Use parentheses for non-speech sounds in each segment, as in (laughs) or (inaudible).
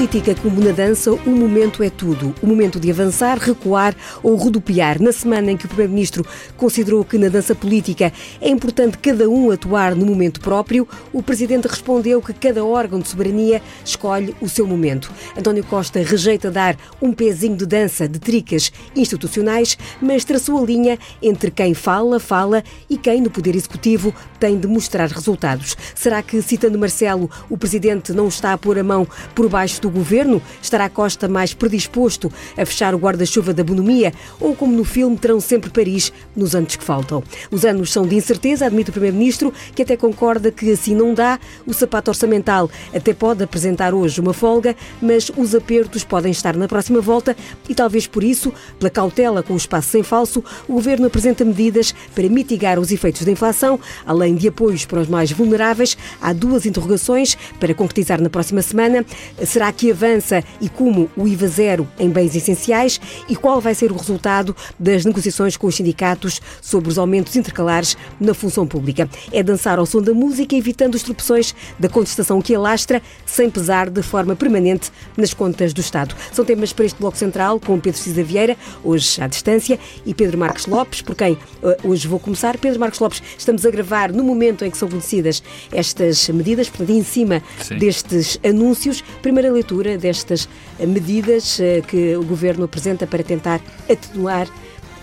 política como na dança, o momento é tudo. O momento de avançar, recuar ou rodopiar. Na semana em que o Primeiro-Ministro considerou que na dança política é importante cada um atuar no momento próprio, o Presidente respondeu que cada órgão de soberania escolhe o seu momento. António Costa rejeita dar um pezinho de dança de tricas institucionais, mas traçou a linha entre quem fala, fala e quem, no Poder Executivo, tem de mostrar resultados. Será que, citando Marcelo, o Presidente não está a pôr a mão por baixo do governo? Estará Costa mais predisposto a fechar o guarda-chuva da bonomia? Ou, como no filme, terão sempre Paris nos anos que faltam? Os anos são de incerteza, admite o Primeiro-Ministro, que até concorda que assim não dá. O sapato orçamental até pode apresentar hoje uma folga, mas os apertos podem estar na próxima volta e talvez por isso, pela cautela com o espaço sem falso, o governo apresenta medidas para mitigar os efeitos da inflação, além de apoios para os mais vulneráveis. Há duas interrogações para concretizar na próxima semana. Será que avança e como o IVA zero em bens essenciais? E qual vai ser o resultado das negociações com os sindicatos sobre os aumentos intercalares na função pública? É dançar ao som da música, evitando as tropeções da contestação que alastra, sem pesar de forma permanente nas contas do Estado. São temas para este Bloco Central, com Pedro Cisa Vieira, hoje à distância, e Pedro Marques Lopes, por quem eh, hoje vou começar. Pedro Marques Lopes, estamos a gravar no momento em que são conhecidas estas medidas, portanto, em cima Sim. destes anúncios. Primeira leitura destas medidas eh, que o Governo apresenta para tentar atenuar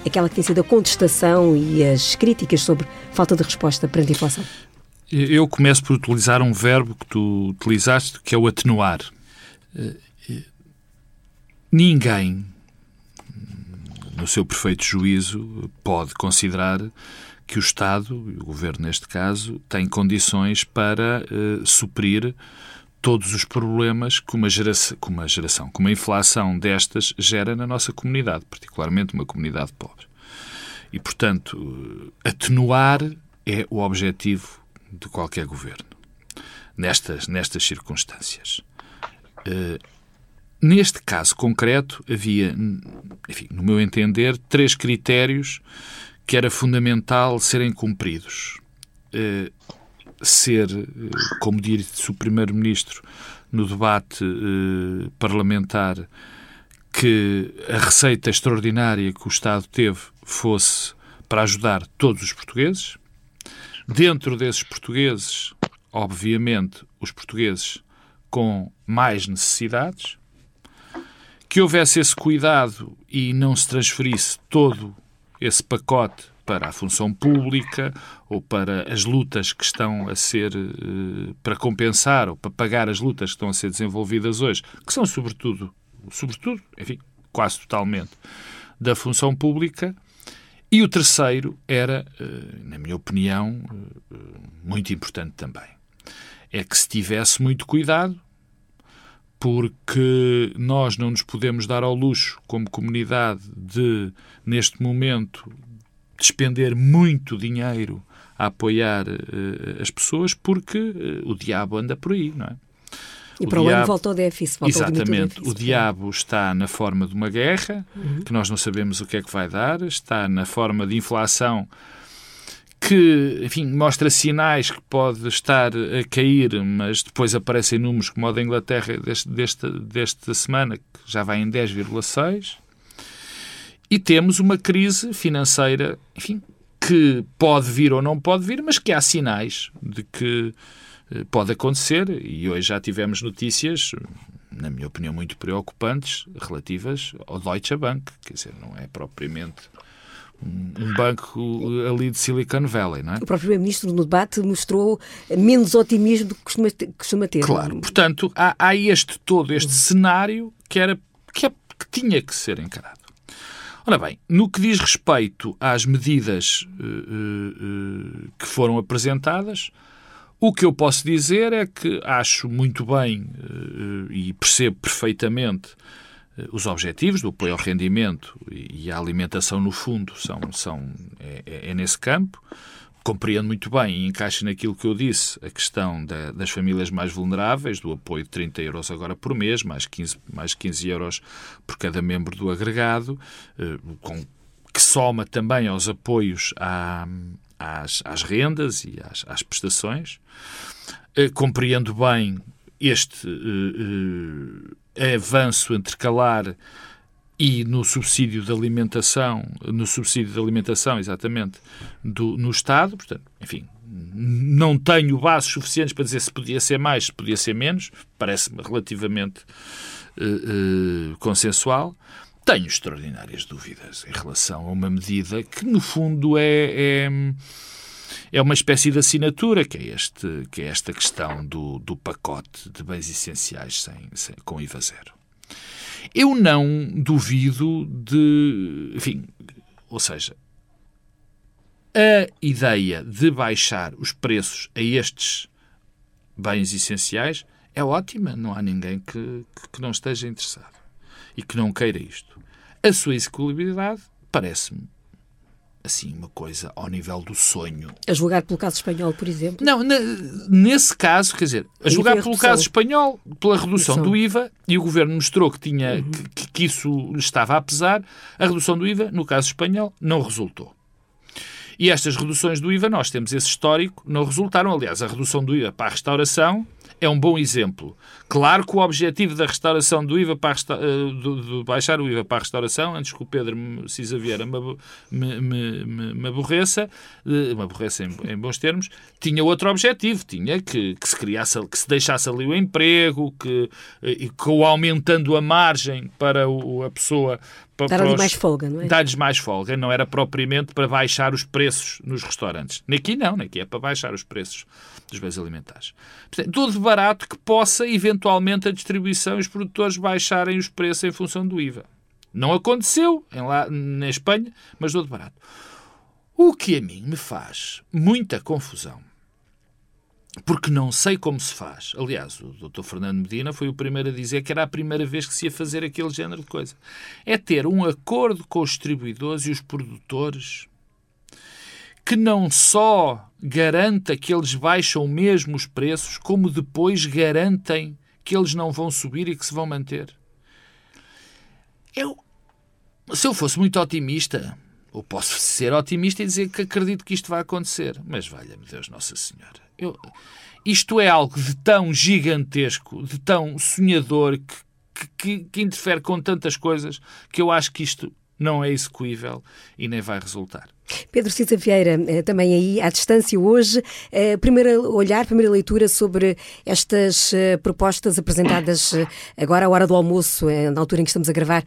aquela que tem sido a contestação e as críticas sobre falta de resposta perante a inflação? Eu começo por utilizar um verbo que tu utilizaste, que é o atenuar. Eh, ninguém, no seu perfeito juízo, pode considerar que o Estado, o Governo neste caso, tem condições para uh, suprir todos os problemas que uma, geração, que uma geração, que uma inflação destas gera na nossa comunidade, particularmente uma comunidade pobre. E, portanto, atenuar é o objetivo de qualquer governo, nestas, nestas circunstâncias. Uh, neste caso concreto, havia, enfim, no meu entender, três critérios que era fundamental serem cumpridos. Uh, ser, uh, como disse o Primeiro-Ministro no debate uh, parlamentar, que a receita extraordinária que o Estado teve fosse para ajudar todos os portugueses. Dentro desses portugueses, obviamente, os portugueses com mais necessidades. Que houvesse esse cuidado e não se transferisse todo esse pacote para a função pública ou para as lutas que estão a ser eh, para compensar ou para pagar as lutas que estão a ser desenvolvidas hoje, que são sobretudo, sobretudo, enfim, quase totalmente da função pública. E o terceiro era, eh, na minha opinião, eh, muito importante também. É que se tivesse muito cuidado, porque nós não nos podemos dar ao luxo, como comunidade, de, neste momento, despender muito dinheiro a apoiar uh, as pessoas, porque uh, o diabo anda por aí, não é? E o para o ano volta ao déficit. Volta exatamente. O, o diabo está na forma de uma guerra, uhum. que nós não sabemos o que é que vai dar, está na forma de inflação que, enfim, mostra sinais que pode estar a cair, mas depois aparecem números como o da Inglaterra deste, desta, desta semana, que já vai em 10,6. E temos uma crise financeira, enfim, que pode vir ou não pode vir, mas que há sinais de que eh, pode acontecer. E hoje já tivemos notícias, na minha opinião, muito preocupantes relativas ao Deutsche Bank. Quer dizer, não é propriamente um banco ali de Silicon Valley, não é? O próprio Primeiro-Ministro no debate mostrou menos otimismo do que costuma ter. Costuma ter claro, portanto, há, há, este todo este cenário que, era, que, é, que tinha que ser encarado. Ora bem, no que diz respeito às medidas uh, uh, que foram apresentadas, o que eu posso dizer é que acho muito bem uh, e percebo perfeitamente os objetivos do apoio ao rendimento e à alimentação, no fundo, são, são, é, é, é nesse campo. Compreendo muito bem e encaixa naquilo que eu disse a questão da, das famílias mais vulneráveis, do apoio de 30 euros agora por mês, mais 15, mais 15 euros por cada membro do agregado, eh, com, que soma também aos apoios à, às, às rendas e às, às prestações. Eh, compreendo bem este uh, avanço intercalar e no subsídio de alimentação, no subsídio de alimentação, exatamente, do, no Estado, portanto, enfim, não tenho bases suficientes para dizer se podia ser mais, se podia ser menos, parece-me relativamente uh, uh, consensual. Tenho extraordinárias dúvidas em relação a uma medida que, no fundo, é, é, é uma espécie de assinatura, que é, este, que é esta questão do, do pacote de bens essenciais sem, sem, com IVA zero. Eu não duvido de. Enfim, ou seja, a ideia de baixar os preços a estes bens essenciais é ótima. Não há ninguém que, que não esteja interessado e que não queira isto. A sua execuibilidade parece-me assim, uma coisa ao nível do sonho. A julgar pelo caso espanhol, por exemplo? Não, nesse caso, quer dizer, a julgar pelo caso espanhol, pela redução, redução, do IVA, e o governo mostrou que, tinha, uhum. que, que isso estava a pesar, a redução do IVA, no caso espanhol, não resultou. E estas reduções do IVA, nós temos esse histórico, não resultaram. Aliás, a redução do IVA para a restauração é um bom exemplo. Claro que o objetivo da restauração do IVA para resta... de baixar o IVA para a restauração, antes que o Pedro Cisa Vieira me, me, me, me aborreça, me aborreça em, em, bons termos, tinha outro objetivo, tinha que, que, se criasse, que se deixasse ali o emprego, que, que aumentando a margem para o, a pessoa Dar-lhe mais folga, não é? Dar-lhes mais folga, não era propriamente para baixar os preços nos restaurantes. Aqui não, aqui é para baixar os preços dos bens alimentares. Portanto, tudo barato que possa, eventualmente, a distribuição e os produtores baixarem os preços em função do IVA. Não aconteceu em lá, na Espanha, mas tudo barato. O que a mim me faz muita confusão porque não sei como se faz. Aliás, o Dr. Fernando Medina foi o primeiro a dizer que era a primeira vez que se ia fazer aquele género de coisa. É ter um acordo com os distribuidores e os produtores que não só garanta que eles baixam mesmo os preços, como depois garantem que eles não vão subir e que se vão manter. Eu, se eu fosse muito otimista, ou posso ser otimista e dizer que acredito que isto vai acontecer, mas valha-me Deus Nossa Senhora eu, isto é algo de tão gigantesco, de tão sonhador, que, que, que interfere com tantas coisas, que eu acho que isto não é execuível e nem vai resultar. Pedro Cisa Vieira, eh, também aí à distância hoje, eh, primeiro olhar, primeira leitura sobre estas eh, propostas apresentadas agora à hora do almoço, na altura em que estamos a gravar,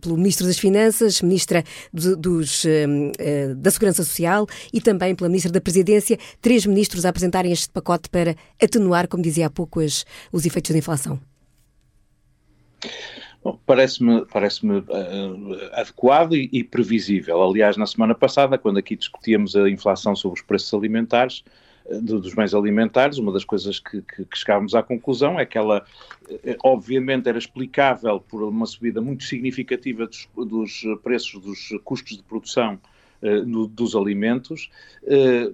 pelo Ministro das Finanças, Ministra dos, da Segurança Social e também pela Ministra da Presidência, três ministros a apresentarem este pacote para atenuar, como dizia há pouco, os efeitos da inflação. Parece-me parece uh, adequado e, e, previsível. Aliás, na semana passada, quando aqui discutíamos a inflação sobre os preços alimentares, uh, dos bens alimentares, uma das coisas que, que, que, chegávamos à conclusão é que ela, obviamente, era explicável por uma subida muito significativa dos, dos preços dos custos de produção dos alimentos,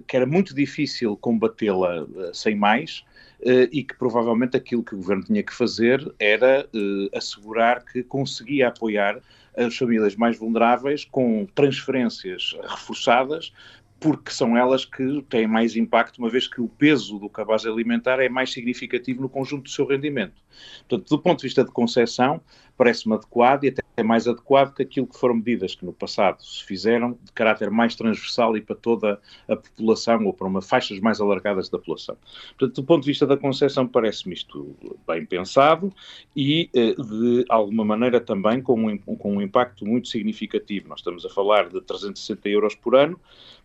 que era muito difícil combatê-la sem mais, e que provavelmente aquilo que o governo tinha que fazer era uh, assegurar que conseguia apoiar as famílias mais vulneráveis com transferências reforçadas porque são elas que têm mais impacto, uma vez que o peso do cabaz alimentar é mais significativo no conjunto do seu rendimento. Portanto, do ponto de vista de concessão, parece-me adequado e até mais adequado que aquilo que foram medidas que no passado se fizeram de caráter mais transversal e para toda a população ou para uma faixas mais alargadas da população. Portanto, do ponto de vista da concessão, parece-me isto bem pensado e, eh, de alguma maneira, também com um, com um impacto muito significativo. Nós estamos a falar de 360 euros por ano,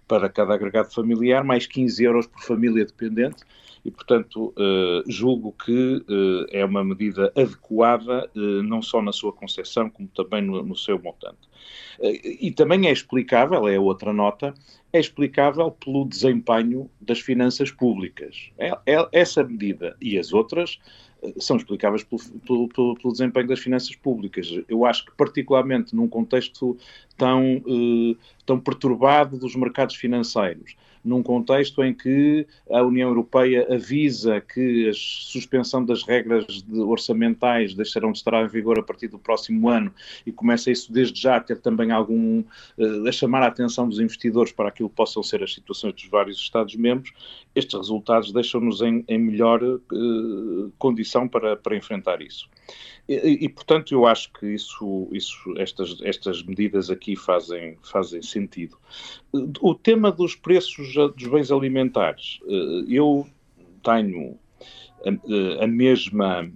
para cada agregado familiar, mais 15 euros por família dependente, e, portanto, uh, julgo que uh, é uma medida adequada, uh, não só na sua concepção, como também no, no seu montante. e também é explicável, é outra nota, é explicável pelo desempenho das finanças públicas. É, é, essa medida e as outras são explicáveis pelo, pelo, pelo, pelo, desempenho das finanças públicas. Eu acho que, particularmente num contexto tão, eh, tão perturbado dos mercados financeiros, num contexto em que a União Europeia avisa que a suspensão das regras de orçamentais deixarão de estar em vigor a partir do próximo ano e começa isso desde já a ter também algum. Uh, a chamar a atenção dos investidores para aquilo que possam ser as situações dos vários Estados-membros, estes resultados deixam-nos em, em melhor uh, condição para, para enfrentar isso. E, e, portanto, eu acho que isso, isso, estas, estas medidas aqui fazem, fazem sentido. O tema dos preços dos bens alimentares, eh, eu tenho a, a mesma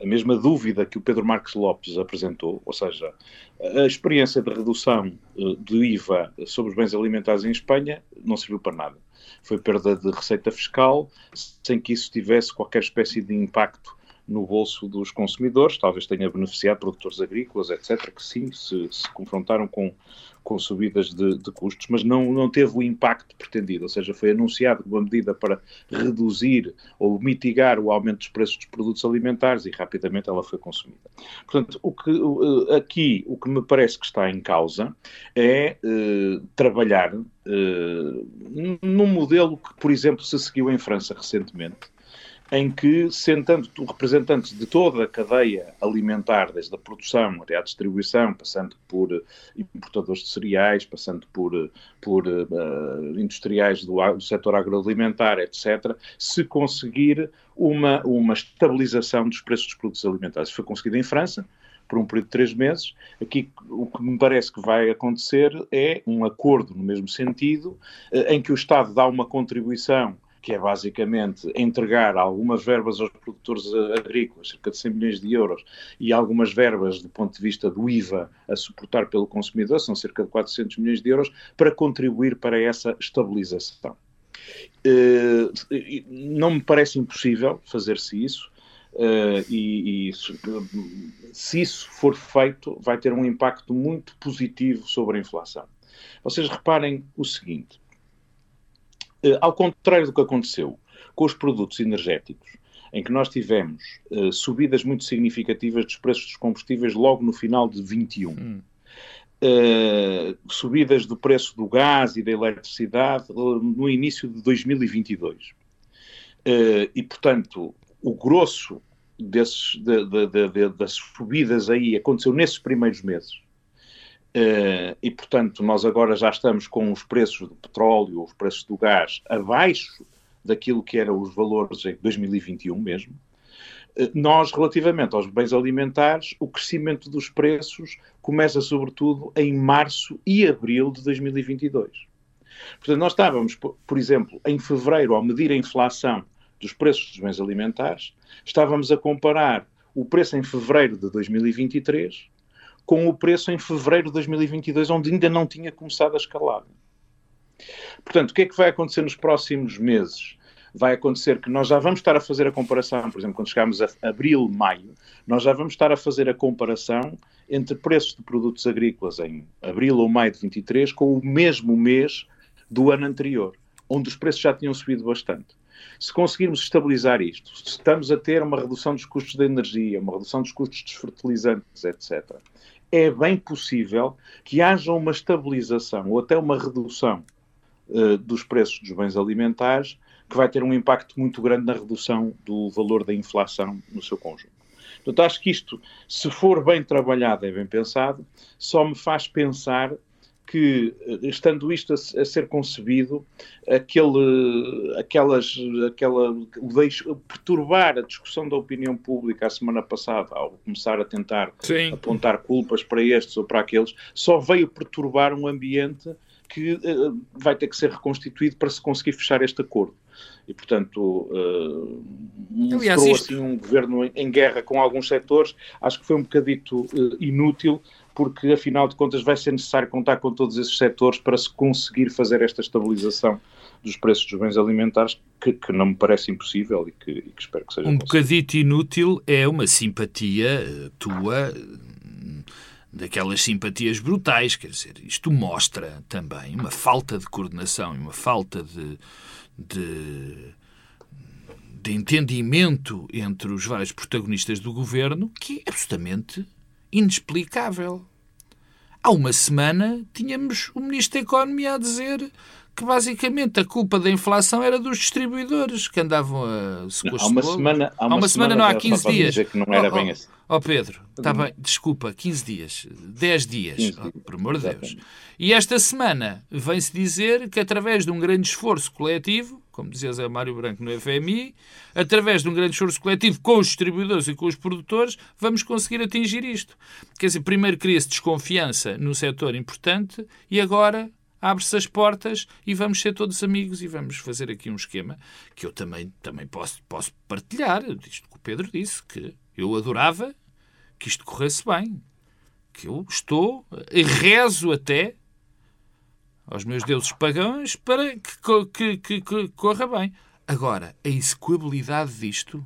a mesma dúvida que o Pedro Marques Lopes apresentou, ou seja, a experiência de redução eh, do IVA sobre os bens alimentares em Espanha não serviu para nada. Foi perda de receita fiscal, sem que isso tivesse qualquer espécie de impacto no bolso dos consumidores, talvez tenha beneficiado produtores agrícolas, etc., que sim, se, se confrontaram com, com subidas de, de, custos, mas não, não teve o impacto pretendido, ou seja, foi anunciado uma medida para reduzir ou mitigar o aumento dos preços dos produtos alimentares e rapidamente ela foi consumida. Portanto, o que, aqui o que me parece que está em causa é eh, trabalhar eh, num modelo que, por exemplo, se seguiu em França recentemente, em que, sentando representantes de toda a cadeia alimentar, desde a produção até à distribuição, passando por eh, importadores de cereais, passando por, eh, por uh, industriais do, do setor agroalimentar, etc., se conseguir uma, uma estabilização dos preços dos produtos alimentares. Foi conseguido em França, por um período de três meses. Aqui o que me parece que vai acontecer é um acordo no mesmo sentido, em que o Estado dá uma contribuição que é basicamente entregar algumas verbas aos produtores agrícolas, cerca de 100 milhões de euros, e algumas verbas do ponto de vista do IVA a suportar pelo consumidor, são cerca de 400 milhões de euros, para contribuir para essa estabilização. Eh, não me parece impossível fazer-se isso, Uh, e, e se isso for feito, vai ter um impacto muito positivo sobre a inflação. Vocês reparem o seguinte: ao contrário do que aconteceu com os produtos energéticos, em que nós tivemos uh, subidas muito significativas dos preços dos combustíveis logo no final de 21. Hum. Uh, subidas do preço do gás e da eletricidade no início de 2022. e, portanto, o grosso desses, de, de, de, das subidas aí aconteceu nesses primeiros meses. Uh, e, portanto, nós agora já estamos com os preços do petróleo, os preços do gás abaixo daquilo que eram os valores em 2021 mesmo. Uh, nós, relativamente aos bens alimentares, o crescimento dos preços começa sobretudo em março e abril de 2022. Portanto, nós estávamos, por exemplo, em fevereiro, ao medir a inflação dos preços dos bens alimentares, estávamos a comparar o preço em fevereiro de 2023 com o preço em fevereiro de 2022, onde ainda não tinha começado a escalar. Portanto, o que é que vai acontecer nos próximos meses? Vai acontecer que nós já vamos estar a fazer a comparação, por exemplo, quando chegarmos a abril, maio, nós já vamos estar a fazer a comparação entre preços de produtos agrícolas em abril ou maio de 23 com o mesmo mês do ano anterior, onde os preços já tinham subido bastante. Se conseguirmos estabilizar isto, se estamos a ter uma redução dos custos da energia, uma redução dos custos dos fertilizantes, etc., é bem possível que haja uma estabilização ou até uma redução uh, dos preços dos bens alimentares que vai ter um impacto muito grande na redução do valor da inflação no seu conjunto. Portanto, acho que isto, se for bem trabalhado e bem pensado, só me faz pensar que, eh, estando isto a, a, ser concebido, aquele, aquelas, aquela, deixo, perturbar a discussão da opinião pública a semana passada, ao começar a tentar Sim. apontar culpas para estes ou para aqueles, só veio perturbar um ambiente que uh, vai ter que ser reconstituído para se conseguir fechar este acordo. E, portanto, uh, mostrou isto... assim um governo em, em, guerra com alguns setores. Acho que foi um bocadito uh, inútil, porque afinal de contas vai ser necessário contar com todos esses setores para se conseguir fazer esta estabilização dos preços dos bens alimentares, que, que não me parece impossível e que, e que espero que seja Um possível. bocadito inútil é uma simpatia eh, tua daquelas simpatias brutais, quer dizer, isto mostra também uma falta de coordenação e uma falta de, de, de entendimento entre os vários protagonistas do governo que é absolutamente inexplicável. Há uma semana tínhamos o Ministro da Economia a dizer que basicamente a culpa da inflação era dos distribuidores que andavam a se há uma semana Há uma, há uma semana, semana, não, há 15 dias. Que não era oh, bem assim. Ó oh Pedro, está bem, desculpa, 15 dias, 10 dias, 15 dias. Oh, por amor de Deus. E esta semana vem-se dizer que através de um grande esforço coletivo, como dizia Zé Mário Branco no FMI, através de um grande esforço coletivo com os distribuidores e com os produtores, vamos conseguir atingir isto. Quer dizer, primeiro cria-se desconfiança no setor importante e agora abre-se as portas e vamos ser todos amigos e vamos fazer aqui um esquema que eu também, também posso, posso partilhar. Isto que o Pedro disse, que eu adorava que isto corresse bem. Que eu estou e rezo até aos meus deuses pagãos para que, que, que, que corra bem. Agora, a execuibilidade disto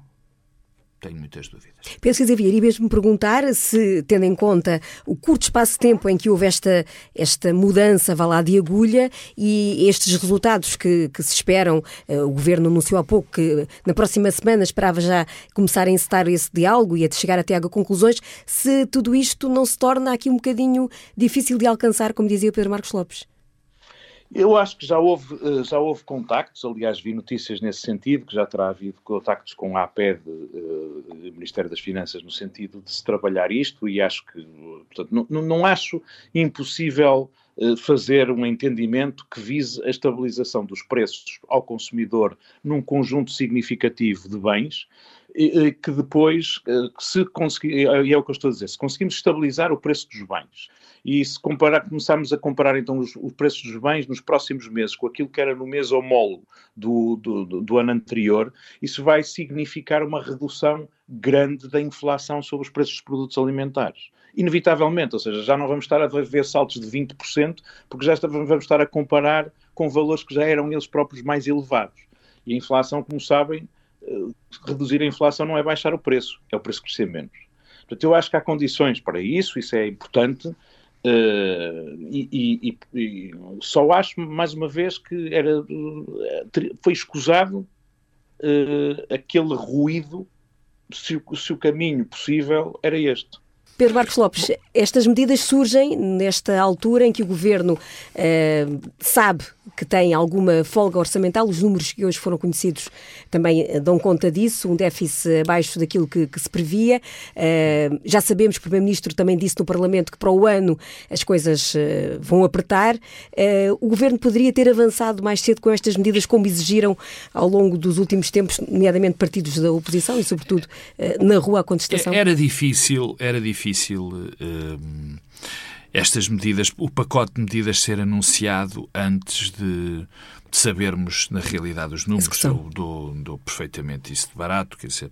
tenho muitas dúvidas. Penso que Xavier, e mesmo perguntar se, tendo em conta o curto espaço de tempo em que houve esta, esta mudança, vá lá, de agulha e estes resultados que, que se esperam, eh, o Governo anunciou há pouco que na próxima semana esperava já começar a encetar esse diálogo e a chegar até a conclusões, se tudo isto não se torna aqui um bocadinho difícil de alcançar, como dizia o Pedro Marcos Lopes? Eu acho que já houve, eh, já houve contactos, aliás, vi notícias nesse sentido, que já terá havido contactos com a APED, uh, Ministério das Finanças, no sentido de se trabalhar isto, e acho que, portanto, não, não acho impossível uh, fazer um entendimento que vise a estabilização dos preços ao consumidor num conjunto significativo de bens, que depois, se conseguir, e é o que eu estou a dizer, se conseguimos estabilizar o preço dos bens e se comparar, começarmos a comparar então os, os, preços dos bens nos próximos meses com aquilo que era no mês homólogo do, do, do, do ano anterior, isso vai significar uma redução grande da inflação sobre os preços dos produtos alimentares inevitavelmente, ou seja, já não vamos estar a ver saltos de 20%, porque já vamos estar a comparar com valores que já eram eles próprios mais elevados. E a inflação, como sabem, eh, reduzir a inflação não é baixar o preço, é o preço crescer menos. Portanto, eu acho que há condições para isso, isso é importante, Uh, e, e, e, só acho, mais uma vez, que era, foi escusado uh, aquele ruído se, se o caminho possível era este. Pedro Marcos Lopes, estas medidas surgem nesta altura em que o Governo eh, sabe que tem alguma folga orçamental. Os números que hoje foram conhecidos também eh, dão conta disso, um déficit abaixo daquilo que, que se previa. Uh, já sabemos o Primeiro-Ministro também disse no Parlamento que para o ano as coisas uh, vão apertar. Uh, o Governo poderia ter avançado mais cedo com estas medidas, como exigiram ao longo dos últimos tempos, nomeadamente partidos da oposição e, sobretudo, na rua a contestação? Era difícil, era difícil estas medidas, o pacote de medidas ser anunciado antes de, de sabermos na realidade os números. Eu dou, dou perfeitamente isso de barato, quer dizer,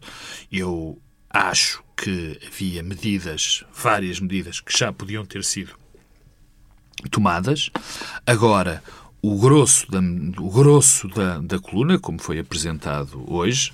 eu acho que havia medidas, várias medidas, que já podiam ter sido tomadas. Agora, o grosso da, o grosso da, da coluna, como foi apresentado hoje,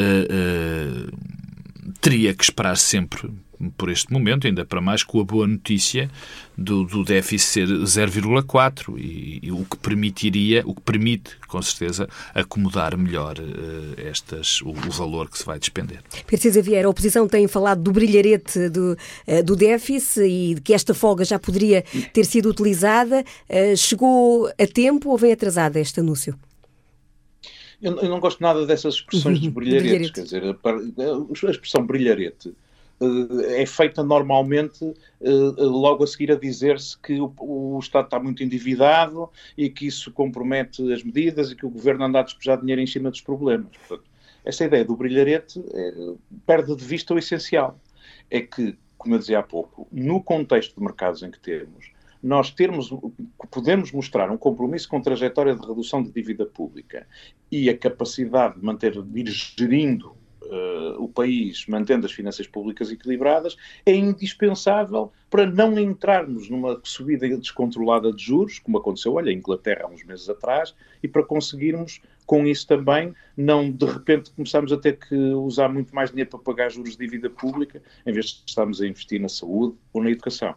uh, uh, teria que esperar sempre por este momento, ainda para mais com a boa notícia do, do déficit ser 0,4 e, e, o que permitiria, o que permite, com certeza, acomodar melhor uh, estas, o, o, valor que se vai despender. Pedro Xavier, a oposição tem falado do brilharete do, uh, do déficit e de que esta folga já poderia ter sido utilizada. Uh, chegou a tempo ou vem atrasada este anúncio? Eu, não gosto nada dessas expressões dos brilharetes, quer dizer, a, a expressão brilharete é feita normalmente eh, logo a seguir a dizer-se que o, Estado está muito endividado e que isso compromete as medidas e que o Governo anda a despejar dinheiro em cima dos problemas. Portanto, essa ideia do brilharete perde de vista o essencial. É que, como eu dizia há pouco, no contexto de mercados em que temos, nós termos, podemos mostrar um compromisso com trajetória de redução de dívida pública e a capacidade de manter, de ir gerindo uh, o país mantendo as finanças públicas equilibradas, é indispensável para não entrarmos numa subida descontrolada de juros, como aconteceu, olha, em Inglaterra há uns meses atrás, e para conseguirmos, com isso também, não de repente começarmos a ter que usar muito mais dinheiro para pagar juros de dívida pública, em vez de estarmos a investir na saúde ou na educação.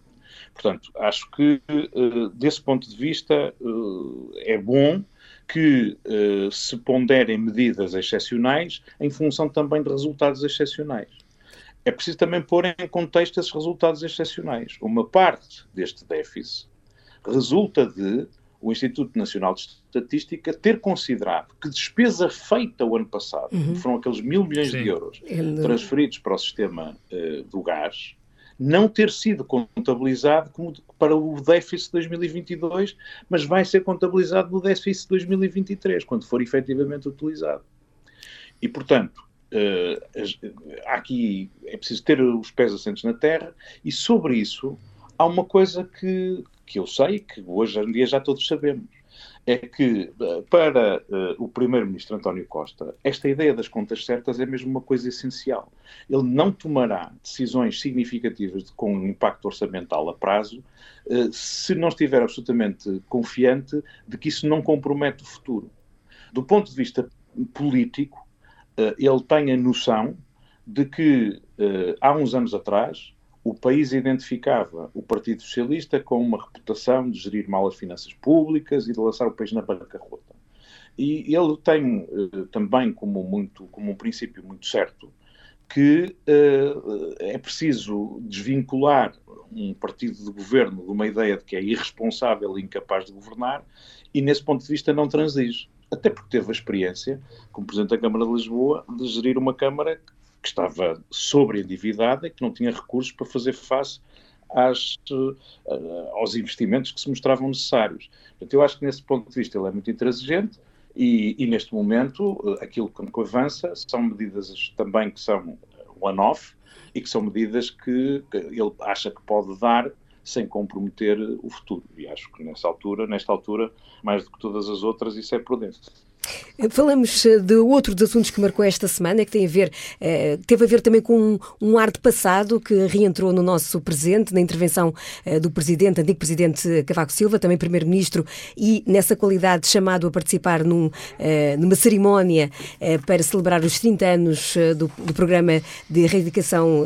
Portanto, acho que, uh, desse ponto de vista, uh, é bom que uh, se ponderem medidas excepcionais em função também de resultados excepcionais. É preciso também pôr em contexto esses resultados excepcionais. Uma parte deste déficit resulta de o Instituto Nacional de Estatística ter considerado que despesa feita o ano passado, uhum. foram aqueles mil milhões Sim. de euros transferidos para o sistema uh, do gás, não ter sido contabilizado como para o déficit de 2022, mas vai ser contabilizado no déficit de 2023, quando for efetivamente utilizado. E, portanto, uh, aqui é preciso ter os pés assentes na terra, e sobre isso há uma coisa que, que eu sei, que hoje em dia já todos sabemos é que, eh, para uh, o primeiro-ministro António Costa, esta ideia das contas certas é mesmo uma coisa essencial. Ele não tomará decisões significativas de, com impacto orçamental a prazo uh, se não estiver absolutamente confiante de que isso não compromete o futuro. Do ponto de vista político, uh, ele tem a noção de que, há uns anos atrás, o país identificava o Partido Socialista com uma reputação de gerir mal as finanças públicas e de lançar o país na bancarrota. E ele tem uh, também como, muito, como um princípio muito certo que uh, é preciso desvincular um partido de governo de uma ideia de que é irresponsável e incapaz de governar e, nesse ponto de vista, não transige. Até porque teve a experiência, como Presidente da Câmara de Lisboa, de gerir uma Câmara que estava sobreendividada e que não tinha recursos para fazer face às, uh, aos investimentos que se mostravam necessários. Portanto, eu acho que nesse ponto de vista ele é muito intransigente e, e neste momento uh, aquilo que avança são medidas também que são one-off e que são medidas que, que ele acha que pode dar sem comprometer o futuro. E acho que nessa altura, nesta altura, mais do que todas as outras, isso é prudente. Falamos eh, de outro dos assuntos que marcou esta semana, que tem a ver, eh, teve a ver também com um, ar de passado que reentrou no nosso presente, na intervenção eh, do Presidente, antigo Presidente Cavaco Silva, também Primeiro-Ministro, e nessa qualidade chamado a participar num, numa cerimónia para celebrar os 30 anos do, do programa de erradicação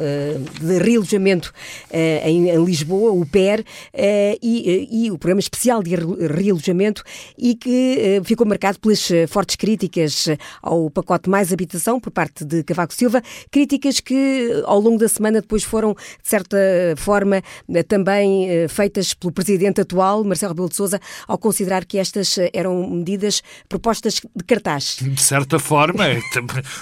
de realojamento em, em, Lisboa, o PER, e, e, o programa especial de realojamento, e que ficou marcado pelas fortes críticas ao pacote Mais Habitação por parte de Cavaco Silva, críticas que ao longo da semana depois foram, de certa forma, também eh, feitas pelo presidente atual, Marcelo Rebelo de Sousa, ao considerar que estas eram medidas propostas de cartaz. De certa forma,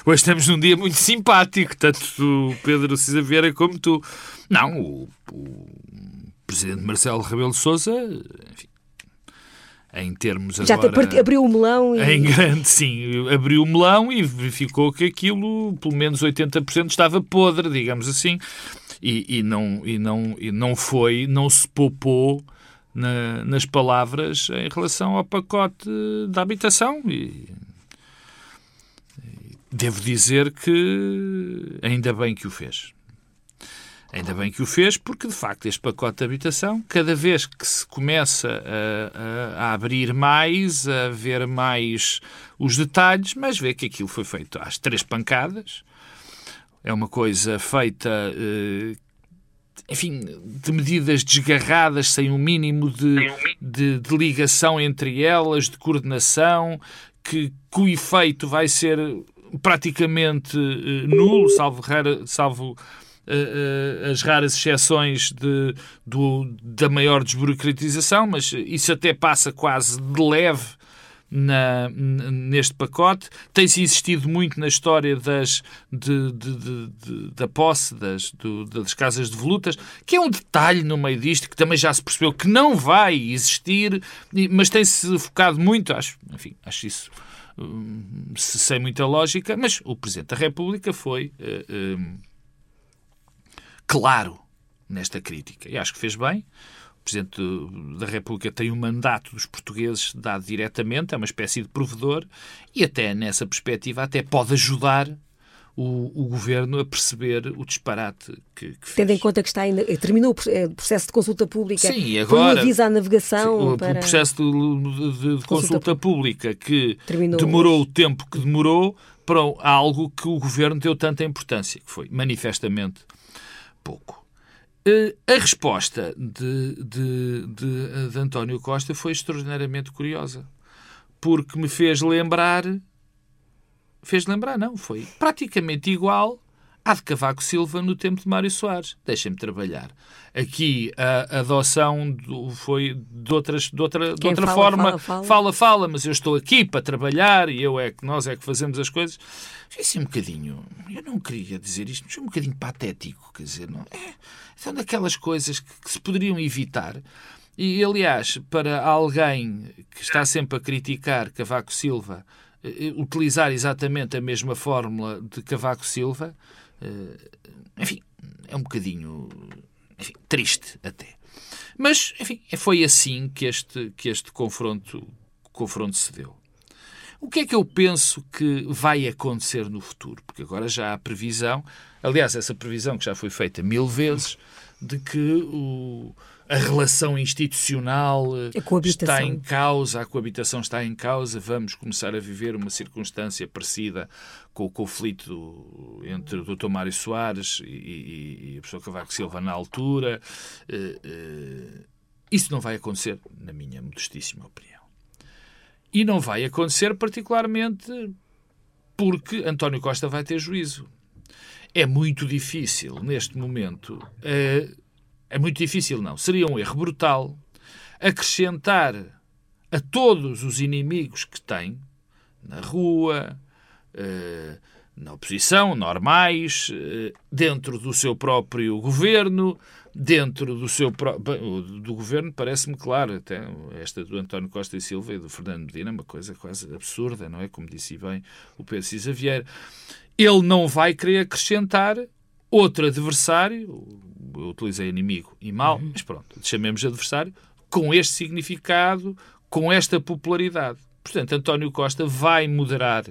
hoje estamos num dia muito simpático, tanto o Pedro Cisa Vieira como tu. Não, o, o presidente Marcelo Rebelo de Sousa, enfim, em termos Já agora... Já abriu o melão e... Em grande, sim. Abriu o melão e verificou que aquilo, pelo menos 80%, estava podre, digamos assim. E, e, não, e, não, e não foi, não se poupou na, nas palavras em relação ao pacote da habitação. E, devo dizer que ainda bem que o fez. Ainda bem que o fez, porque de facto este pacote de habitação, cada vez que se começa a, a, a abrir mais, a ver mais os detalhes, mas vê que aquilo foi feito às três pancadas. É uma coisa feita, eh, enfim, de medidas desgarradas, sem o um mínimo de, de, de, ligação entre elas, de coordenação, que, o efeito vai ser praticamente eh, nulo, salvo, salvo uh, as raras exceções de, do, da maior desburocratização, mas isso até passa quase de leve na, neste pacote. Tem-se insistido muito na história das, de, de, de, da posse das, do, das casas de volutas, que é um detalhe no meio disto que também já se percebeu que não vai existir, mas tem-se focado muito, acho, enfim, acho isso hum, sem muita lógica, mas o Presidente da República foi. Uh, uh, claro nesta crítica. E acho que fez bem. O Presidente da República tem um mandato dos portugueses dado diretamente, é uma espécie de provedor, e até nessa perspectiva até pode ajudar o, o, governo a perceber o disparate que, que fez. Tendo em conta que está ainda, terminou o eh, processo de consulta pública, sim, agora, foi um aviso à navegação. Sim, o, para... o processo de, de, de consulta, consulta, pública que terminou demorou o tempo que demorou para algo que o governo deu tanta importância, que foi manifestamente pouco. Eh, a resposta de, de, de, de António Costa foi extraordinariamente curiosa, porque me fez lembrar. Fez lembrar, não, foi praticamente igual há de Cavaco Silva no tempo de Mário Soares. Deixem-me trabalhar. Aqui a adoção do, foi de, outras, de outra, de outra fala, forma. Fala fala. fala, fala, mas eu estou aqui para trabalhar e eu é que nós é que fazemos as coisas. Isso é um bocadinho. Eu não queria dizer isto, mas é um bocadinho patético. Quer dizer, não é? São daquelas coisas que, que se poderiam evitar. E, aliás, para alguém que está sempre a criticar Cavaco Silva, eh, utilizar exatamente a mesma fórmula de Cavaco Silva, eh, enfim, é um bocadinho enfim, triste até. Mas, enfim, foi assim que este, que este confronto, confronto se deu. O que é que eu penso que vai acontecer no futuro? Porque agora já há previsão, aliás, essa previsão que já foi feita mil vezes, de que o, a relação institucional está em causa, a coabitação está em causa, vamos começar a viver uma circunstância parecida com o conflito entre o Dr. Mário Soares e, e, a professor Cavaco Silva na altura. Uh, uh, isso não vai acontecer, na minha modestíssima opinião. E não vai acontecer particularmente porque António Costa vai ter juízo. É muito difícil, neste momento, uh, é muito difícil, não. Seria um erro brutal acrescentar a todos os inimigos que tem na rua, eh, na oposição, normais, eh, dentro do seu próprio governo, dentro do seu do governo, parece-me claro, até esta do António Costa e Silva e do Fernando Medina, uma coisa quase absurda, não é? Como disse bem o Pedro Cisa Vieira. Ele não vai querer acrescentar outro adversário, eu utilizei inimigo e mal, uhum. mas pronto, chamemos adversário, com este significado, com esta popularidade. Portanto, António Costa vai moderar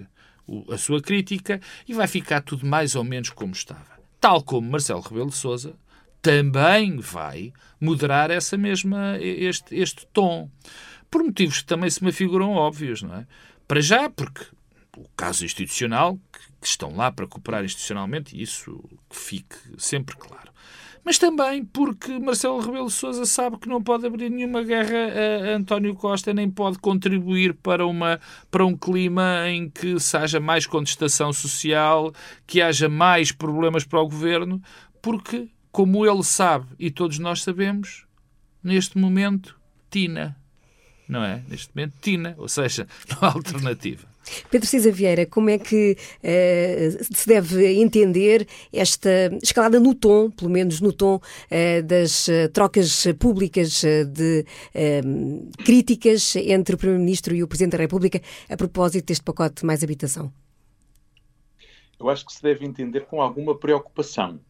a sua crítica e vai ficar tudo mais ou menos como estava. Tal como Marcelo Rebelo de Sousa também vai moderar essa mesma, este, este tom. Por motivos que também se me figuram óbvios, não é? Para já, porque o caso institucional, que, estão lá para cooperar institucionalmente, e isso que fique sempre claro mas também porque Marcelo Rebelo de Sousa sabe que não pode abrir nenhuma guerra a António Costa, nem pode contribuir para, uma, para um clima em que se haja mais contestação social, que haja mais problemas para o governo, porque, como ele sabe e todos nós sabemos, neste momento, Tina. Não é? Neste momento, Tina. Ou seja, (laughs) não há alternativa. Pedro Cisa Vieira, como é que uh, se deve entender esta escalada no tom, pelo menos no tom, uh, das uh, trocas públicas de críticas entre o Primeiro-Ministro e o Presidente da República a propósito deste pacote de mais habitação? Eu acho que se deve entender com alguma preocupação.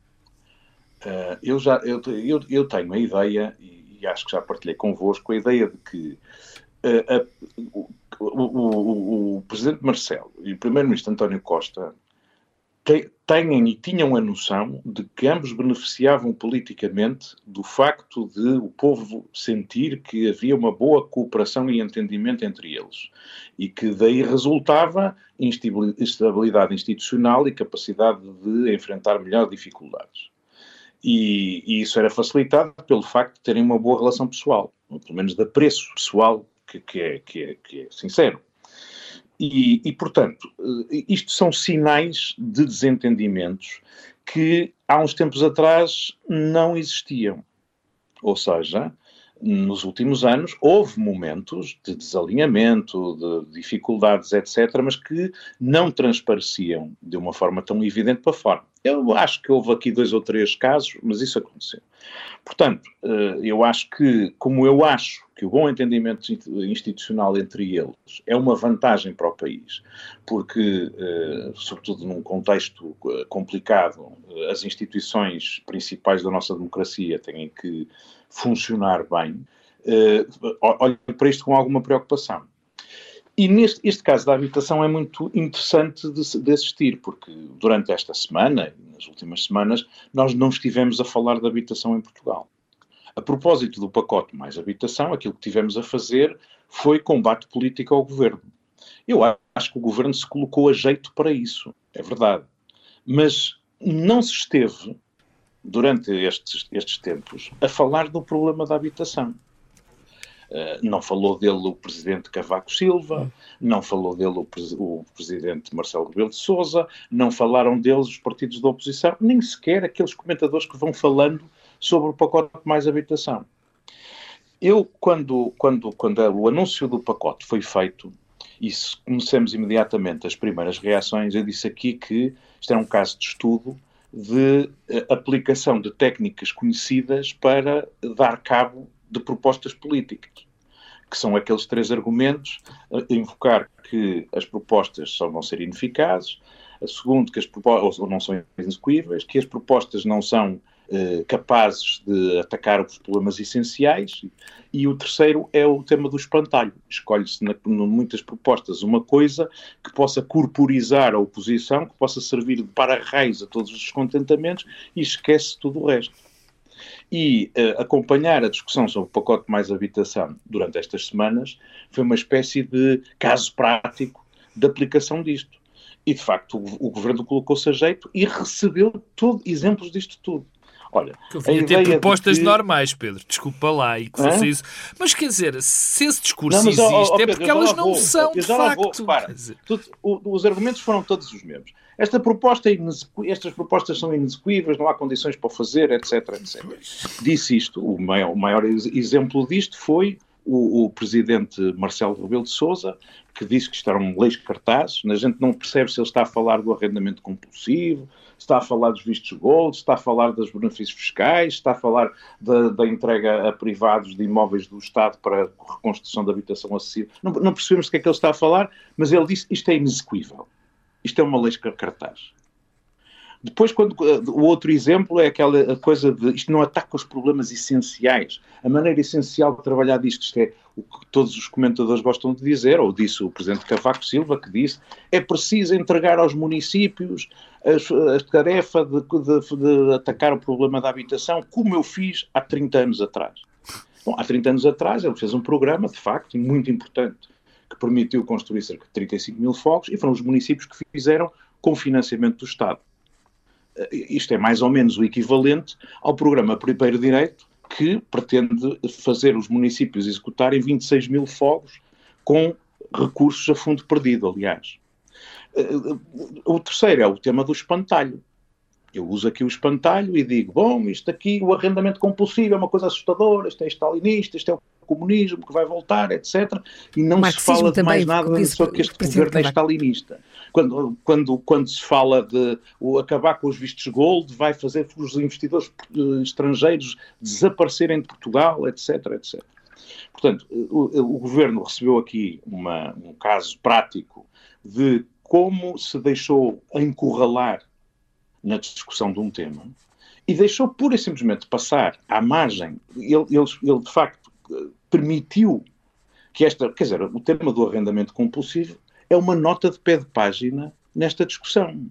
eu, já, eu, eu, eu tenho a ideia, e, acho que já partilhei convosco, a ideia de que o, o, o, presidente Marcelo e o primeiro-ministro António Costa têm e tinham a noção de que ambos beneficiavam politicamente do facto de o povo sentir que havia uma boa cooperação e entendimento entre eles e que daí resultava instabilidade institucional e capacidade de enfrentar melhor dificuldades. E, e, isso era facilitado pelo facto de terem uma boa relação pessoal, pelo menos de apreço pessoal que, que, é, que, é, que é sincero. E, e, portanto, eh, isto são sinais de desentendimentos que há uns tempos atrás não existiam. Ou seja, nos últimos anos houve momentos de desalinhamento, de dificuldades, etc., mas que não transpareciam de uma forma tão evidente para fora. Eu acho que houve aqui dois ou três casos, mas isso aconteceu. Portanto, eh, eu acho que, como eu acho que o bom entendimento institucional entre eles é uma vantagem para o país, porque, eh, sobretudo num contexto eh, complicado, as instituições principais da nossa democracia têm que funcionar bem, olho para isto com alguma preocupação. E neste este caso da habitação é muito interessante de, de, assistir, porque durante esta semana, nas últimas semanas, nós não estivemos a falar de habitação em Portugal. A propósito do pacote mais habitação, aquilo que tivemos a fazer foi combate político ao governo. Eu acho que o governo se colocou a jeito para isso, é verdade. Mas não se esteve, durante estes, estes tempos, a falar do problema da habitação. Uh, não falou dele o presidente Cavaco Silva, não falou dele o, o, presidente Marcelo Rebelo de Sousa, não falaram deles os partidos da oposição, nem sequer aqueles comentadores que vão falando sobre o pacote mais habitação. Eu, quando, quando, quando o anúncio do pacote foi feito, e começamos imediatamente as primeiras reações, eu disse aqui que isto era um caso de estudo de uh, aplicação de técnicas conhecidas para dar cabo de propostas políticas, que são aqueles três argumentos: uh, invocar que as propostas só vão ser ineficazes, segundo que as propostas ou não são execuíveis, que as propostas não são eh, capazes de atacar os problemas essenciais. E o terceiro é o tema do espantalho. Escolhe-se em muitas propostas uma coisa que possa corporizar a oposição, que possa servir de para-raiz a todos os descontentamentos e esquece tudo o resto. E uh, acompanhar a discussão sobre o pacote mais habitação durante estas semanas foi uma espécie de caso prático de aplicação disto. E, de facto, o, o governo colocou-se a jeito e recebeu todo, exemplos disto tudo. Olha, que eu vinha ter propostas que... normais, Pedro, desculpa lá, e que fosse isso. Mas quer dizer, se esse discurso não, mas, existe, oh, oh, Pedro, é porque elas não vou, são, de facto. Dizer... os argumentos foram todos os mesmos. Esta proposta é estas propostas são inexequíveis, não há condições para fazer, etc, etc. Disse isto, o maior, o maior exemplo disto foi o, o, presidente Marcelo Rebelo de Sousa, que disse que eram leis cartazes, a gente não percebe se ele está a falar do arrendamento compulsivo, está a falar dos vistos gold, está a falar dos benefícios fiscais, está a falar da, da entrega a privados de imóveis do Estado para reconstrução da habitação acessível. Não, não percebemos do que é que ele está a falar, mas ele disse isto é inexequível. Isto é uma lei cartaz. Depois, quando, o outro exemplo é aquela coisa de isto não ataca os problemas essenciais. A maneira essencial de trabalhar disto, isto é o que todos os comentadores gostam de dizer, ou disse o Presidente Cavaco Silva, que disse é preciso entregar aos municípios a, a tarefa de, de, de atacar o problema da habitação, como eu fiz há 30 anos atrás. Bom, há 30 anos atrás ele fez um programa, de facto, muito importante, que permitiu construir cerca de 35 mil fogos, e foram os municípios que fizeram com financiamento do Estado. Isto é mais ou menos o equivalente ao programa Primeiro Direito, que pretende fazer os municípios executarem 26 mil fogos com recursos a fundo perdido, aliás. O terceiro é o tema do espantalho. Eu uso aqui o espantalho e digo, bom, isto aqui, o arrendamento compulsivo é uma coisa assustadora, isto é stalinista, isto é o comunismo que vai voltar, etc. E não se fala de mais nada só que este governo é stalinista quando, quando, quando se fala de o acabar com os vistos gold, vai fazer os investidores eh, estrangeiros desaparecerem de Portugal, etc, etc. Portanto, o, o governo recebeu aqui uma, um caso prático de como se deixou encurralar na discussão de um tema e deixou pura e simplesmente passar à margem. Ele, ele, ele de facto permitiu que esta, quer dizer, o tema do arrendamento compulsivo é uma nota de pé de página nesta discussão.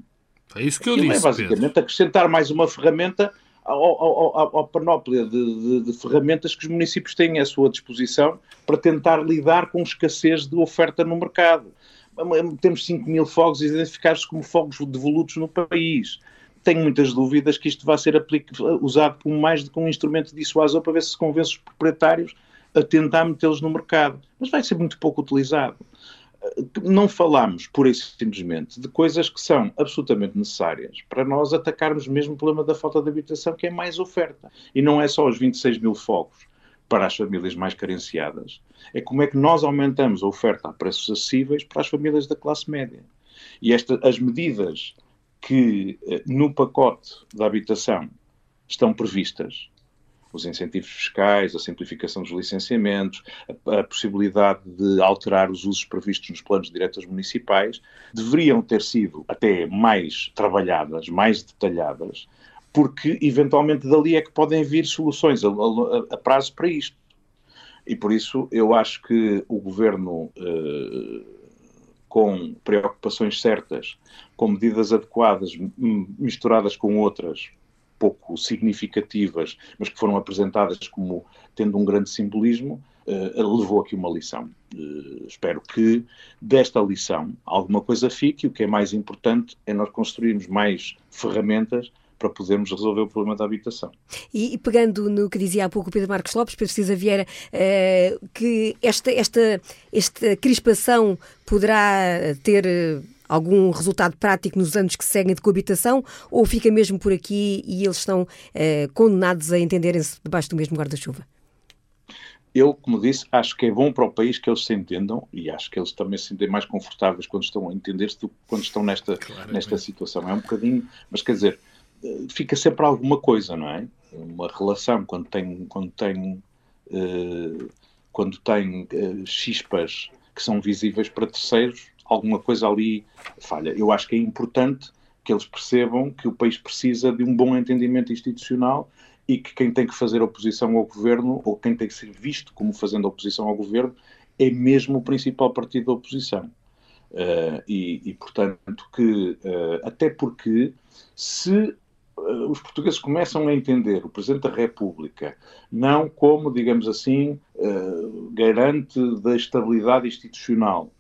É isso que eu Aquilo é disse. É basicamente Pedro. acrescentar mais uma ferramenta ao panóplia de, de, de, ferramentas que os municípios têm à sua disposição para tentar lidar com escassez de oferta no mercado. Temos 5 mil fogos identificados como fogos devolutos no país. Tenho muitas dúvidas que isto vai ser usado como mais do que um instrumento dissuasor para ver se convence os proprietários a tentar metê-los no mercado. Mas vai ser muito pouco utilizado não falamos, pura e simplesmente, de coisas que são absolutamente necessárias para nós atacarmos mesmo o problema da falta de habitação, que é mais oferta. E não é só os 26 mil focos para as famílias mais carenciadas, é como é que nós aumentamos a oferta a preços acessíveis para as famílias da classe média. E esta, as medidas que eh, no pacote da habitação estão previstas os incentivos fiscais, a simplificação dos licenciamentos, a, a, possibilidade de alterar os usos previstos nos planos de diretas municipais, deveriam ter sido até mais trabalhadas, mais detalhadas, porque eventualmente dali é que podem vir soluções a, a, a prazo para isto. E por isso eu acho que o governo. Eh, com preocupações certas, com medidas adequadas, misturadas com outras, pouco significativas, mas que foram apresentadas como tendo um grande simbolismo, uh, levou aqui uma lição. Uh, espero que desta lição alguma coisa fique. O que é mais importante é nós construirmos mais ferramentas para podermos resolver o problema da habitação. E, e pegando no que dizia há pouco o Pedro Marcos Lopes, Pedro Cisa Vieira, uh, que esta, esta, esta crispação poderá ter algum resultado prático nos anos que seguem de coabitação ou fica mesmo por aqui e eles estão uh, condenados a entenderem-se debaixo do mesmo guarda-chuva? Eu, como disse, acho que é bom para o país que eles se entendam e acho que eles também se sentem mais confortáveis quando estão a entender-se do que quando estão nesta, nesta situação. É um bocadinho, mas quer dizer, eh, fica sempre alguma coisa, não é? Uma relação, quando tem, quando tem, uh, quando tem uh, chispas que são visíveis para terceiros, alguma coisa ali falha. Eu acho que é importante que eles percebam que o país precisa de um bom entendimento institucional e que quem tem que fazer oposição ao governo, ou quem tem que ser visto como fazendo oposição ao governo, é mesmo o principal partido da oposição. Uh, e, e, portanto, que uh, até porque se os portugueses começam a entender o Presidente da República não como, digamos assim, garante da estabilidade institucional,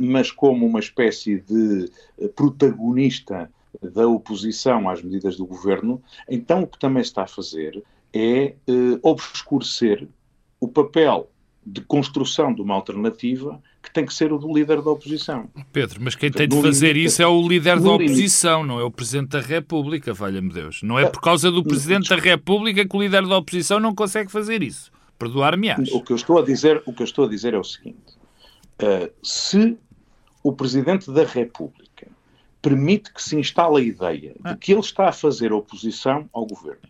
mas como uma espécie de protagonista da oposição às medidas do governo, então o que também está a fazer é eh, obscurecer o papel de construção de uma alternativa que tem que ser o do líder da oposição. Pedro, mas quem tem de fazer limite, isso é o líder da oposição, limite. não é o Presidente da República, valha-me Deus. Não é por causa do Presidente da República que o líder da oposição não consegue fazer isso. Perdoar-me-ás. O que eu estou a dizer, o que eu estou a dizer é o seguinte: uh, se o Presidente da República permite que se instale a ideia de que ele está a fazer oposição ao governo.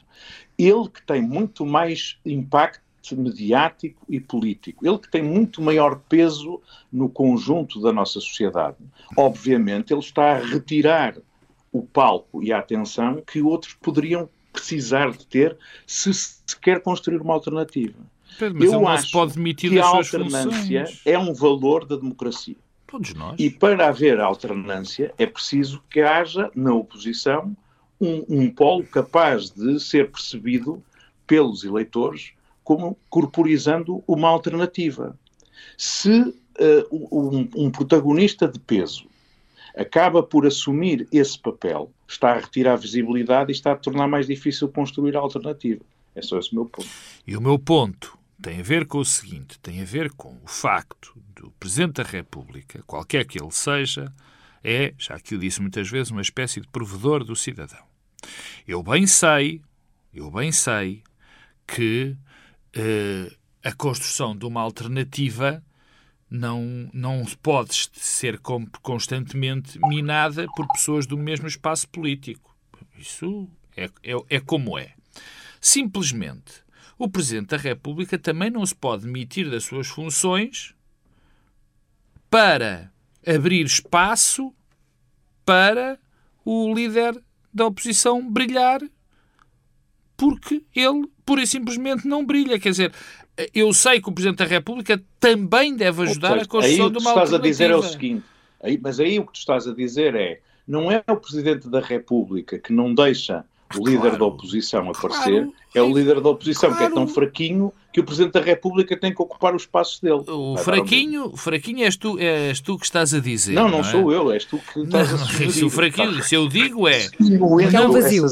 Ele que tem muito mais impacto mediático e político, ele que tem muito maior peso no conjunto da nossa sociedade. Obviamente, ele está a retirar o palco e a atenção que outros poderiam precisar de ter se se quer construir uma alternativa. Mas Eu acho pode demitir que a alternância funções. é um valor da democracia. Todos nós. E para haver alternância é preciso que haja na oposição um, um polo capaz de ser percebido pelos eleitores como corporizando uma alternativa. Se uh, um, um protagonista de peso acaba por assumir esse papel, está a retirar visibilidade e está a tornar mais difícil construir a alternativa. É só esse o meu ponto. E o meu ponto tem a ver com o seguinte: tem a ver com o facto do Presidente da República, qualquer que ele seja, é, já que o disse muitas vezes, uma espécie de provedor do cidadão. Eu bem sei, eu bem sei que a construção de uma alternativa não, não pode ser constantemente minada por pessoas do mesmo espaço político. Isso é, é, é como é. Simplesmente o Presidente da República também não se pode demitir das suas funções para abrir espaço para o líder da oposição brilhar porque ele, pura e simplesmente, não brilha. Quer dizer, eu sei que o Presidente da República também deve ajudar a construção de uma alternativa. o que tu estás a dizer é o seguinte, aí, mas aí o que tu estás a dizer é, não é o Presidente da República que não deixa o líder claro, da oposição aparecer, claro, é o líder da oposição claro. que é tão fraquinho que o Presidente da República tem que ocupar os espaços dele. O fraquinho, fraquinho és tu, és tu que estás a dizer. Não, não, não é? sou eu, és tu que estás não, (laughs) a sugerir. O fraquinho, se eu digo é... Não, vazio.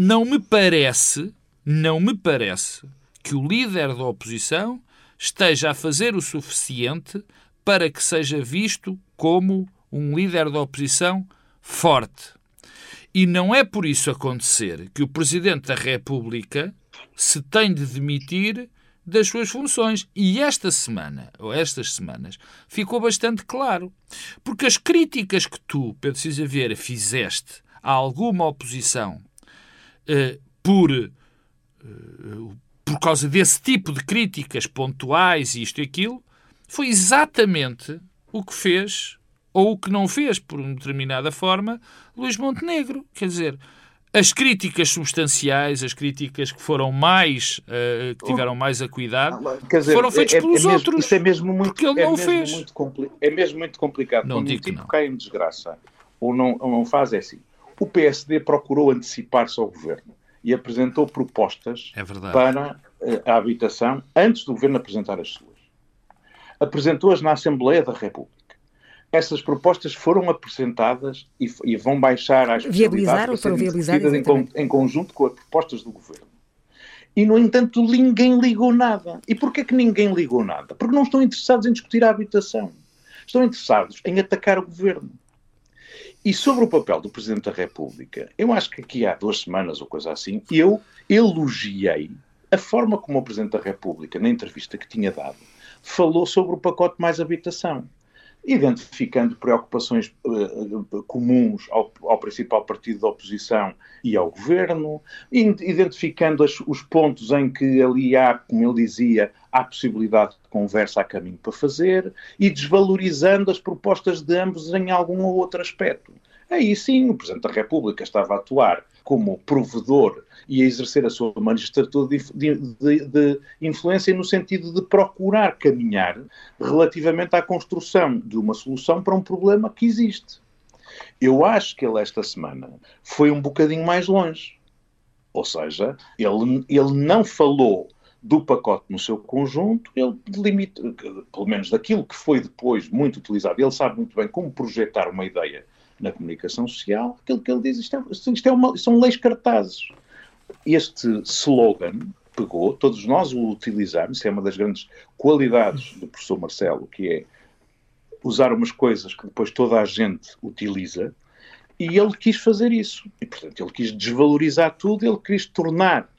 Não me parece, não me parece que o líder da oposição esteja a fazer o suficiente para que seja visto como um líder da oposição forte e não é por isso acontecer que o Presidente da República se tem de demitir das suas funções. E esta semana, ou estas semanas, ficou bastante claro. Porque as críticas que tu, Pedro Cisa fizeste a alguma oposição por, eh, por causa desse tipo de críticas pontuais, isto e aquilo, foi exatamente o que fez ou o que não fez, por uma determinada forma, Luís Montenegro. Quer dizer, as críticas substanciais, as críticas que foram mais, uh, que tiveram mais a cuidado, dizer, foram feitas é, pelos é mesmo, outros. Isso é mesmo muito, porque ele é não fez. Muito é mesmo muito complicado. Não Quando digo um tipo não. cai em desgraça ou não, ou não faz, é assim. O PSD procurou antecipar-se ao governo e apresentou propostas é para uh, a habitação antes do governo apresentar as suas. Apresentou-as na Assembleia da República essas propostas foram apresentadas e, e vão baixar às Viabilizaram, foram viabilizadas em, em conjunto com as propostas do governo. E, no entanto, ninguém ligou nada. E porquê que ninguém ligou nada? Porque não estão interessados em discutir a habitação. Estão interessados em atacar o governo. E sobre o papel do Presidente da República, eu acho que aqui há duas semanas ou coisa assim, eu elogiei a forma como o Presidente da República, na entrevista que tinha dado, falou sobre o pacote mais habitação identificando preocupações uh, comuns ao, ao, principal partido da oposição e ao governo, identificando as, os pontos em que ali há, como ele dizia, há possibilidade de conversa a caminho para fazer e desvalorizando as propostas de ambos em algum ou outro aspecto. Aí sim, o Presidente da República estava a atuar como provedor e a exercer a sua magistratura de, de, de, influência no sentido de procurar caminhar relativamente à construção de uma solução para um problema que existe. Eu acho que ele esta semana foi um bocadinho mais longe. Ou seja, ele, ele não falou do pacote no seu conjunto, ele delimita, pelo menos daquilo que foi depois muito utilizado, ele sabe muito bem como projetar uma ideia na comunicação social, aquilo que ele diz, isto, é, isto é uma, são leis cartazes. Este slogan pegou, todos nós o utilizamos, é uma das grandes qualidades do professor Marcelo, que é usar umas coisas que depois toda a gente utiliza, e ele quis fazer isso. E, portanto, ele quis desvalorizar tudo, ele quis tornar,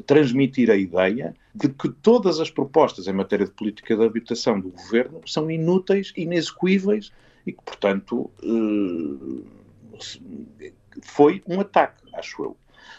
transmitir a ideia de que todas as propostas em matéria de política de habitação do governo são inúteis, inexecuíveis e que, portanto, eh, foi um ataque, acho eu.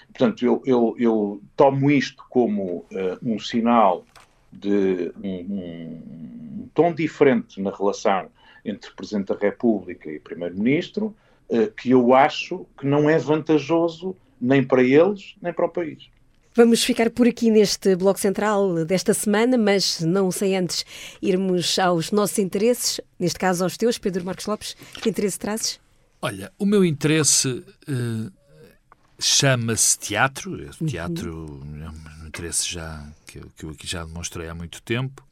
Portanto, eu, eu, eu tomo isto como uh, um sinal de um, um, tom diferente na relação entre Presidente da República e Primeiro-Ministro, uh, que eu acho que não é vantajoso nem para eles, nem para o país. Vamos ficar por aqui neste Bloco Central desta semana, mas não sem antes irmos aos nossos interesses, neste caso aos teus, Pedro Marcos Lopes. Que interesse trazes? Olha, o meu interesse uh, chama-se teatro. O teatro uhum. é um interesse já, que, eu, que eu aqui já demonstrei há muito tempo.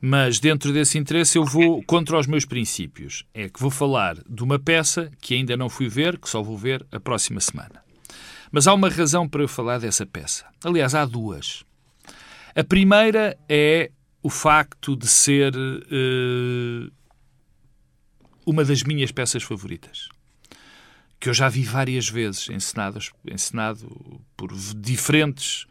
Mas dentro desse interesse eu vou contra os meus princípios. É que vou falar de uma peça que ainda não fui ver, que só vou ver a próxima semana. Mas há uma razão para eu falar dessa peça. Aliás, há duas. A primeira é o facto de ser uh, uma das minhas peças favoritas. Que eu já vi várias vezes encenado, encenado por diferentes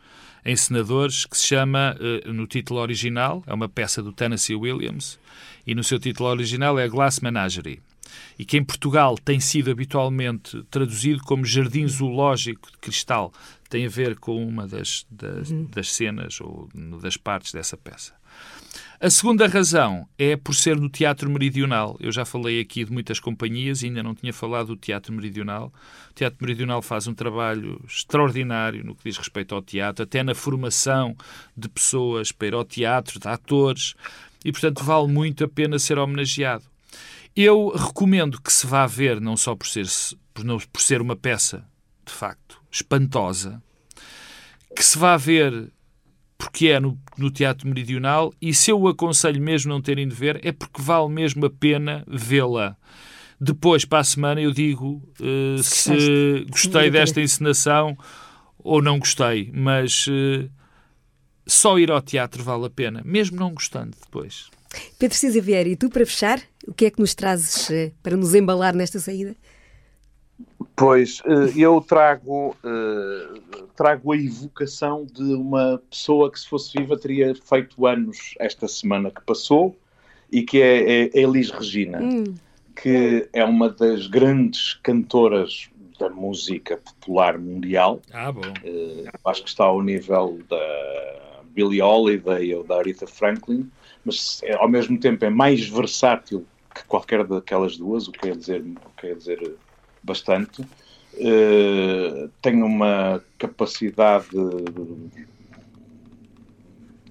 encenadores, que se chama, uh, no título original, é uma peça do Tennessee Williams, e no seu título original é Glass Menagerie e que em Portugal tem sido habitualmente traduzido como Jardim Zoológico de Cristal, tem a ver com uma das, das, uhum. das cenas ou das partes dessa peça. A segunda razão é por ser no Teatro Meridional. Eu já falei aqui de muitas companhias e ainda não tinha falado do Teatro Meridional. O Teatro Meridional faz um trabalho extraordinário no que diz respeito ao teatro, até na formação de pessoas para ir ao teatro, de atores, e portanto vale muito a pena ser homenageado. Eu recomendo que se vá ver, não só por ser, por, não, por ser uma peça, de facto, espantosa, que se vá ver porque é no, no, Teatro Meridional e se eu o aconselho mesmo não terem de ver é porque vale mesmo a pena vê-la. Depois, para a semana, eu digo uh, se gostei desta encenação ou não gostei, mas uh, só ir ao teatro vale a pena, mesmo não gostando depois. Pedro Cisa Vieira, e tu para fechar, o que é que nos trazes eh, para nos embalar nesta saída? Pois, eh, eu trago, eh, trago a evocação de uma pessoa que, se fosse viva, teria feito anos esta semana que passou e que é, é Elis Regina, hum. que é uma das grandes cantoras da música popular mundial. Ah, bom. acho que está ao nível da Billie Holiday ou da Aretha Franklin mas ao mesmo tempo é mais versátil que qualquer daquelas duas, o que quer dizer, o que quer dizer bastante. Uh, tem uma capacidade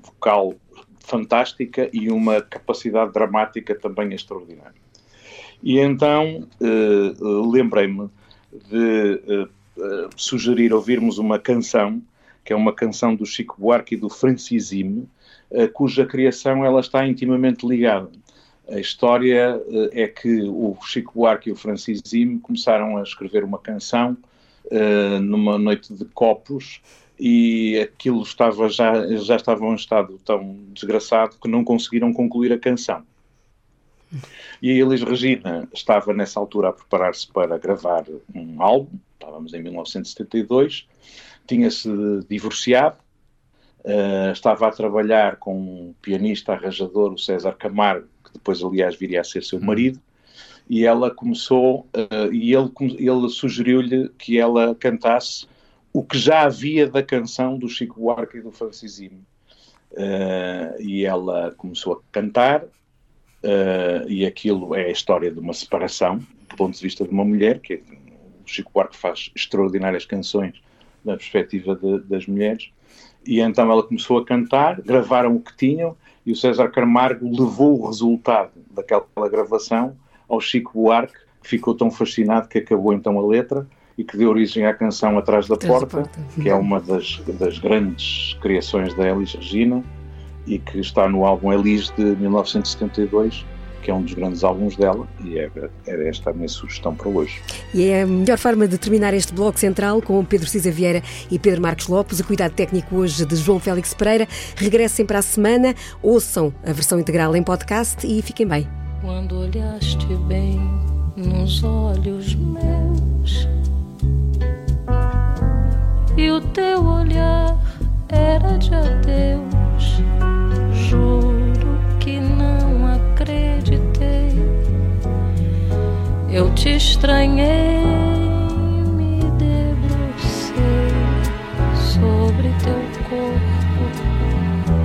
vocal fantástica e uma capacidade dramática também extraordinária. E então uh, lembrei-me de uh, sugerir ouvirmos uma canção, que é uma canção do Chico Buarque e do Francisime, cuja criação ela está intimamente ligada. A história uh, é que o Chico Buarque e o Francis Zime começaram a escrever uma canção uh, numa noite de copos e aquilo estava já, já estava em um estado tão desgraçado que não conseguiram concluir a canção. E a Elis Regina estava nessa altura a preparar-se para gravar um álbum, estávamos em 1972, tinha-se divorciado, uh, estava a trabalhar com um pianista arranjador, o César Camargo, depois, aliás, viria a ser seu marido, e ela começou, uh, e ele, ele sugeriu-lhe que ela cantasse o que já havia da canção do Chico Buarque e do Francisimo. Uh, e ela começou a cantar, uh, e aquilo é a história de uma separação, do ponto de vista de uma mulher, que o Chico Buarque faz extraordinárias canções na perspectiva de, das mulheres, e então ela começou a cantar, gravaram o que tinham, e o César Camargo levou o resultado daquela gravação ao Chico Buarque, que ficou tão fascinado que acabou então a letra, e que deu origem à canção Atrás da Porta, porta. que é uma das, das grandes criações da Elis Regina e que está no álbum Elis de 1972 que é um dos grandes álbuns dela, e era, era, esta a minha sugestão para hoje. E é a melhor forma de terminar este bloco central com Pedro Cisa Vieira e Pedro Marcos Lopes, o cuidado técnico hoje de João Félix Pereira. Regressem para a semana, ouçam a versão integral em podcast e fiquem bem. Quando olhaste bem nos olhos meus e o teu olhar era de adeus. Juro Eu te estranhei, me debrucei sobre teu corpo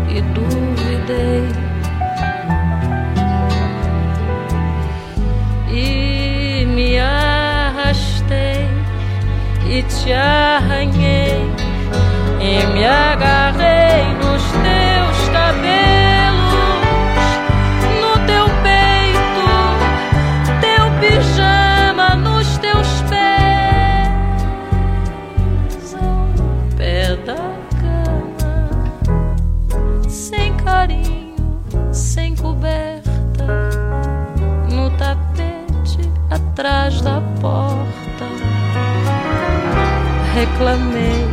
e duvidei. E me arrastei e te arranhei e me agarrei atrás da porta. Reclamei